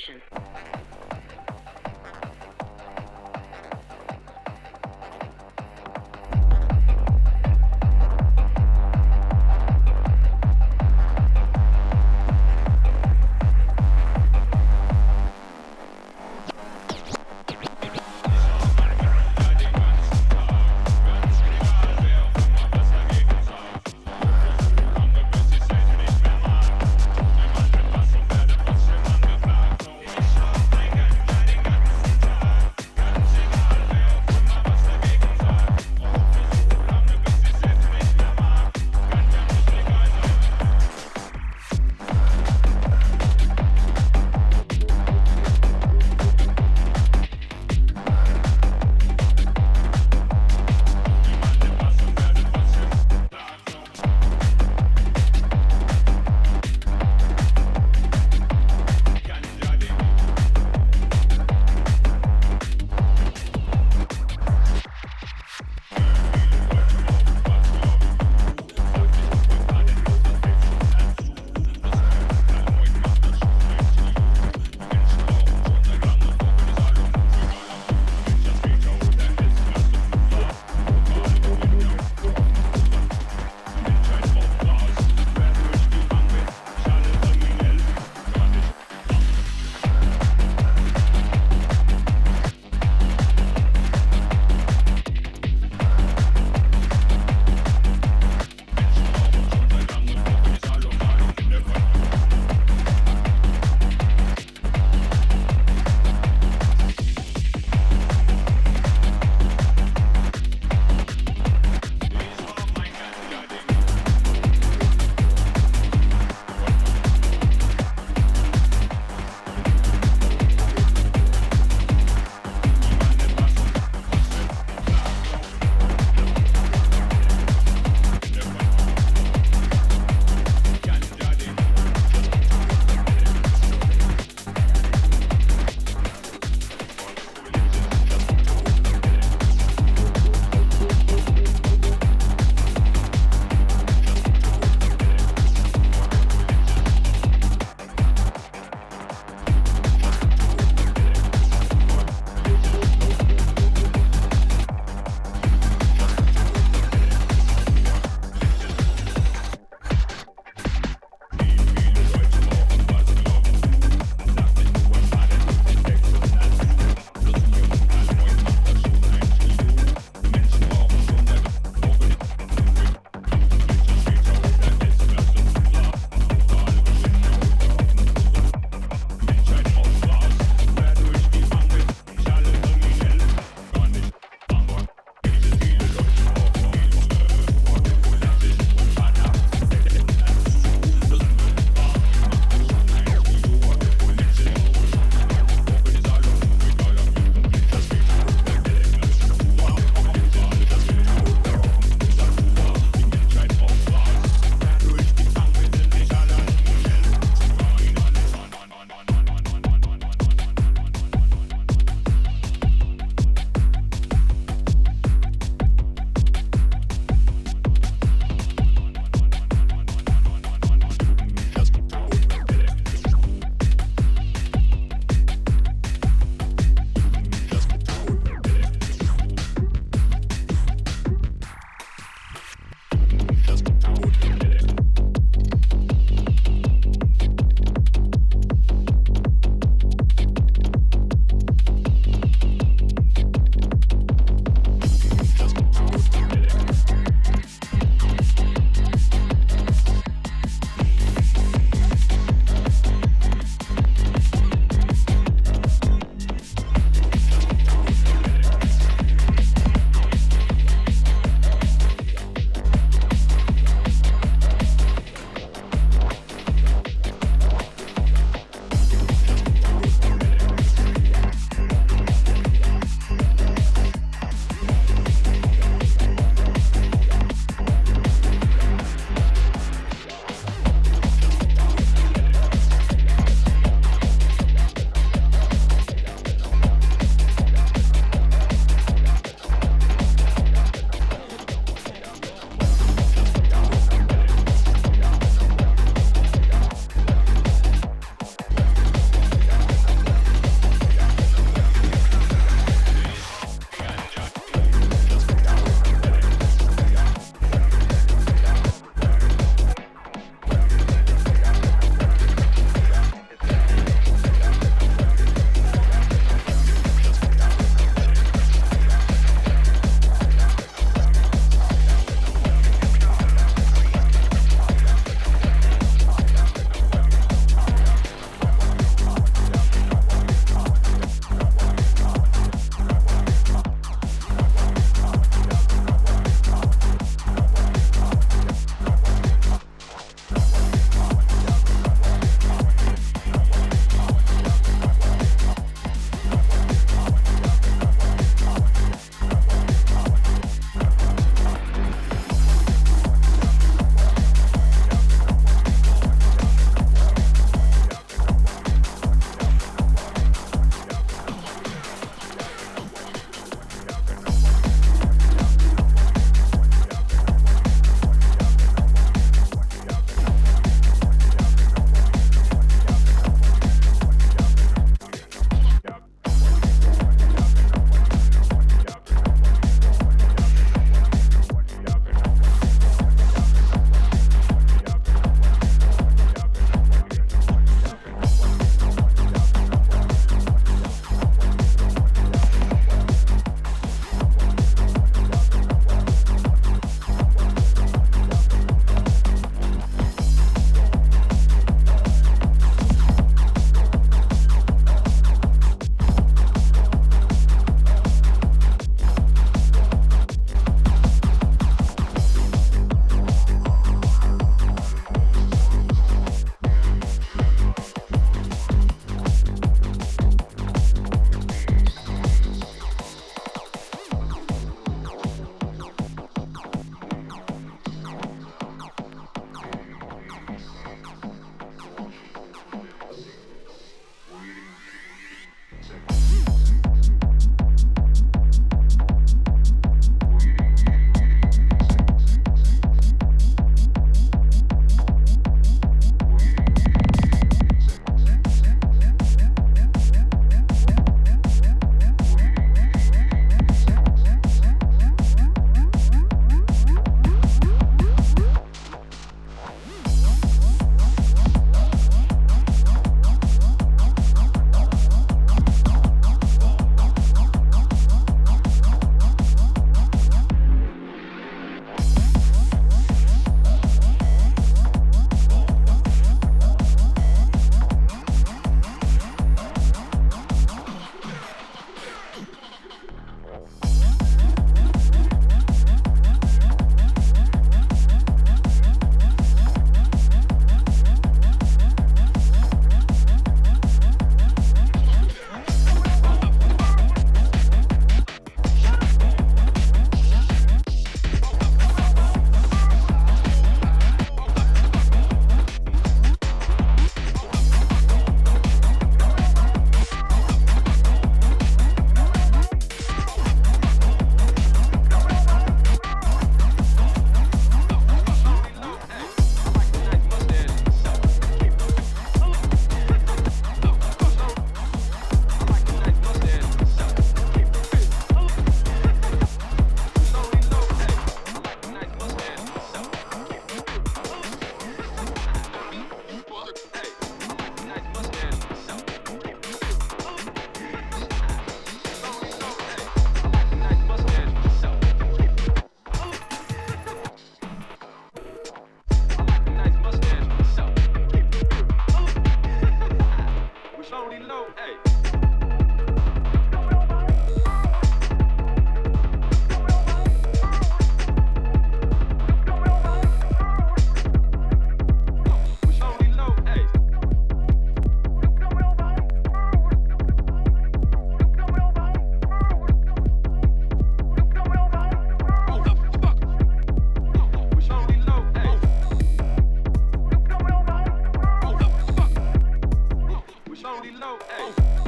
situation. booty low. Ay.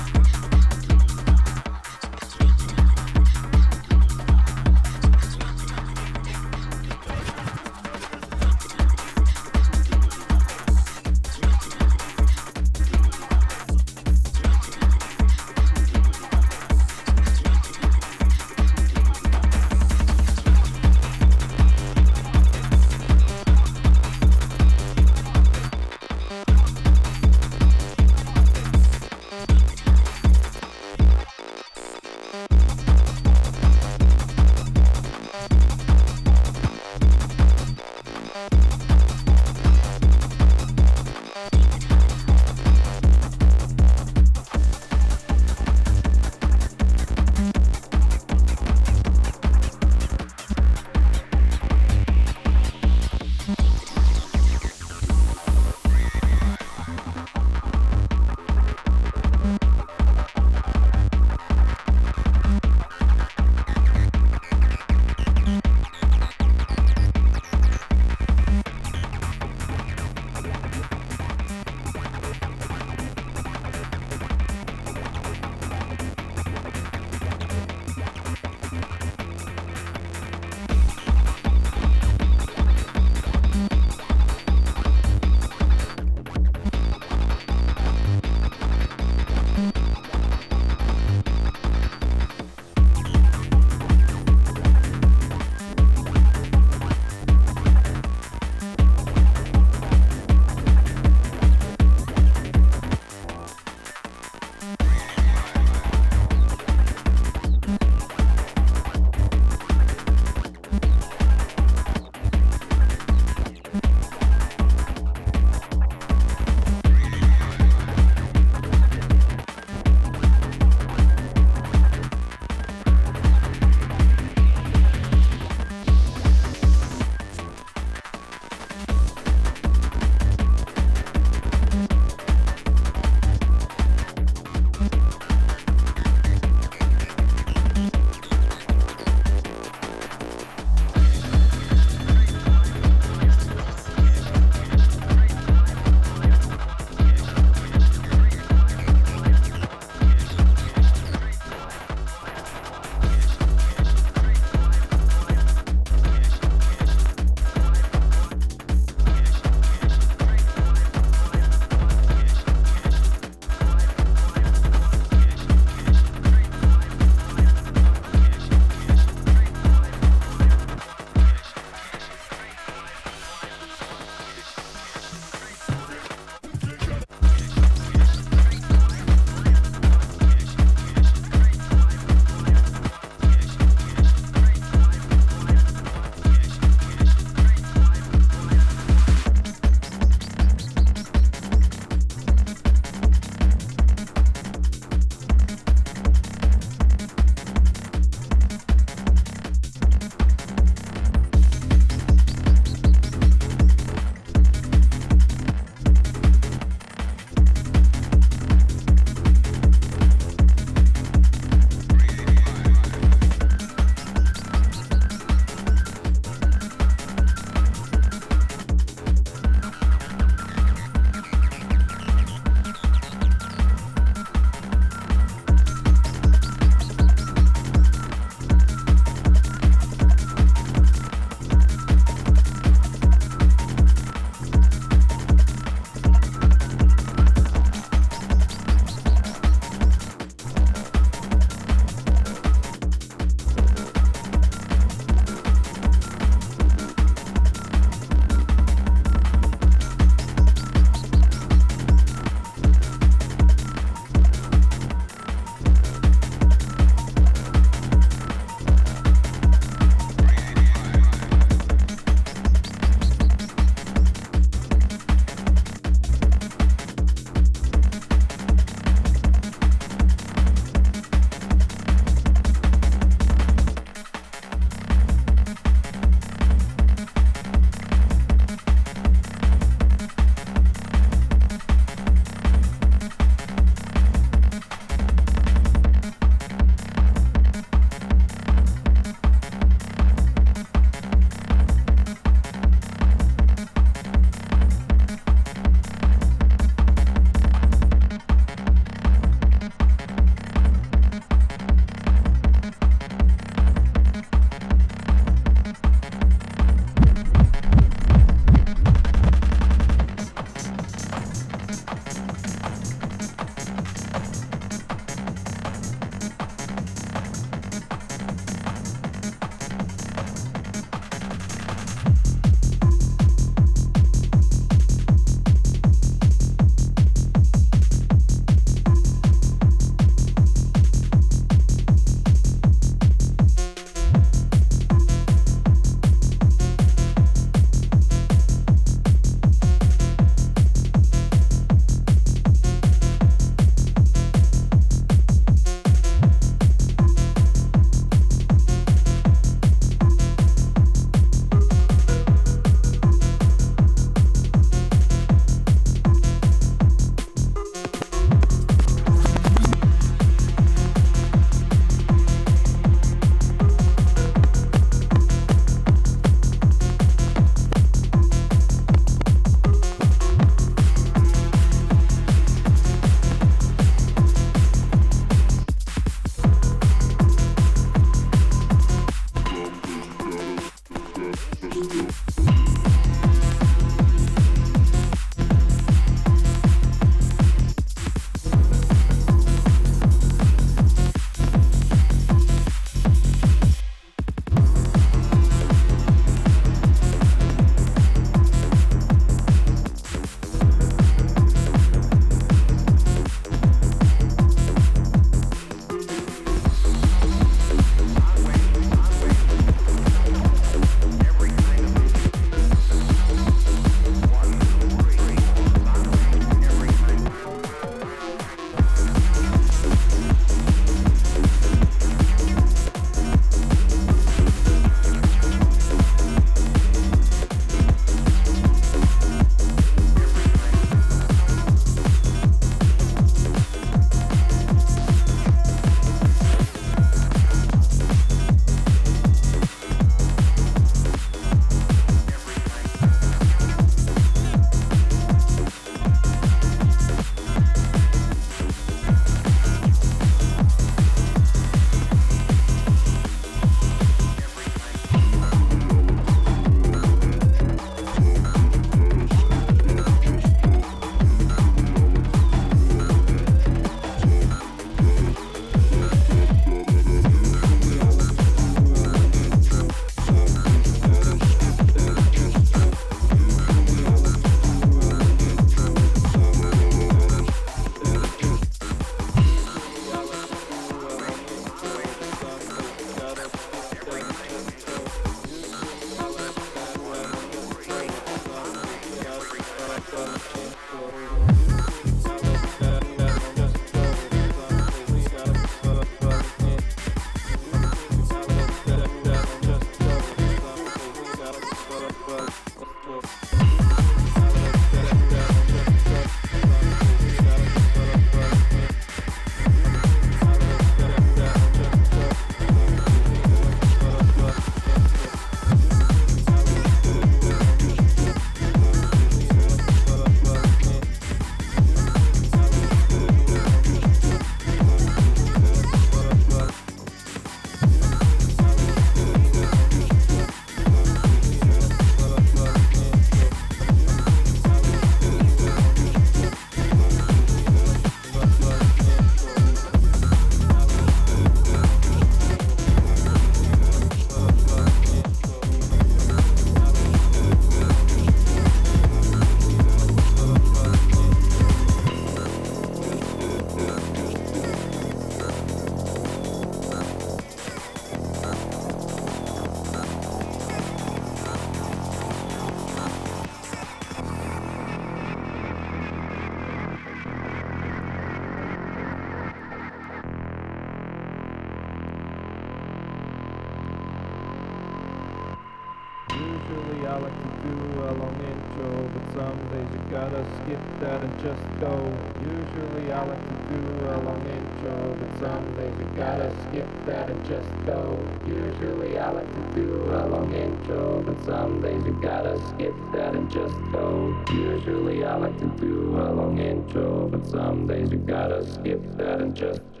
Skip